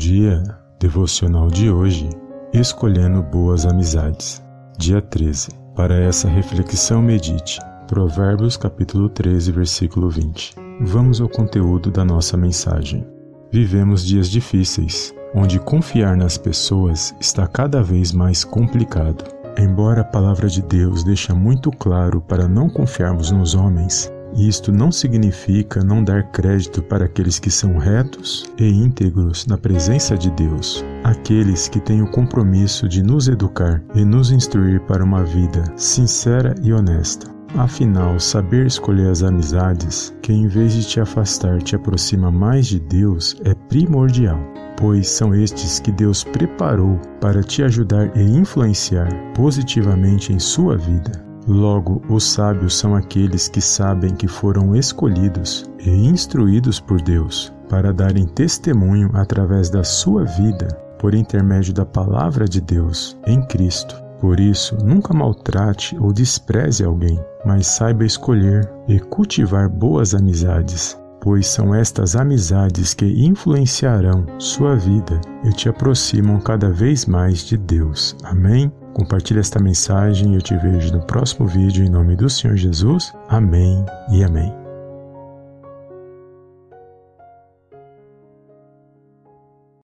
dia, devocional de hoje, escolhendo boas amizades. Dia 13. Para essa reflexão medite Provérbios capítulo 13, versículo 20. Vamos ao conteúdo da nossa mensagem. Vivemos dias difíceis, onde confiar nas pessoas está cada vez mais complicado. Embora a palavra de Deus deixa muito claro para não confiarmos nos homens, isto não significa não dar crédito para aqueles que são retos e íntegros na presença de Deus, aqueles que têm o compromisso de nos educar e nos instruir para uma vida sincera e honesta. Afinal, saber escolher as amizades que, em vez de te afastar, te aproxima mais de Deus é primordial, pois são estes que Deus preparou para te ajudar e influenciar positivamente em sua vida. Logo, os sábios são aqueles que sabem que foram escolhidos e instruídos por Deus para darem testemunho através da sua vida por intermédio da palavra de Deus em Cristo. Por isso, nunca maltrate ou despreze alguém, mas saiba escolher e cultivar boas amizades, pois são estas amizades que influenciarão sua vida e te aproximam cada vez mais de Deus. Amém? Compartilhe esta mensagem e eu te vejo no próximo vídeo em nome do Senhor Jesus. Amém e amém.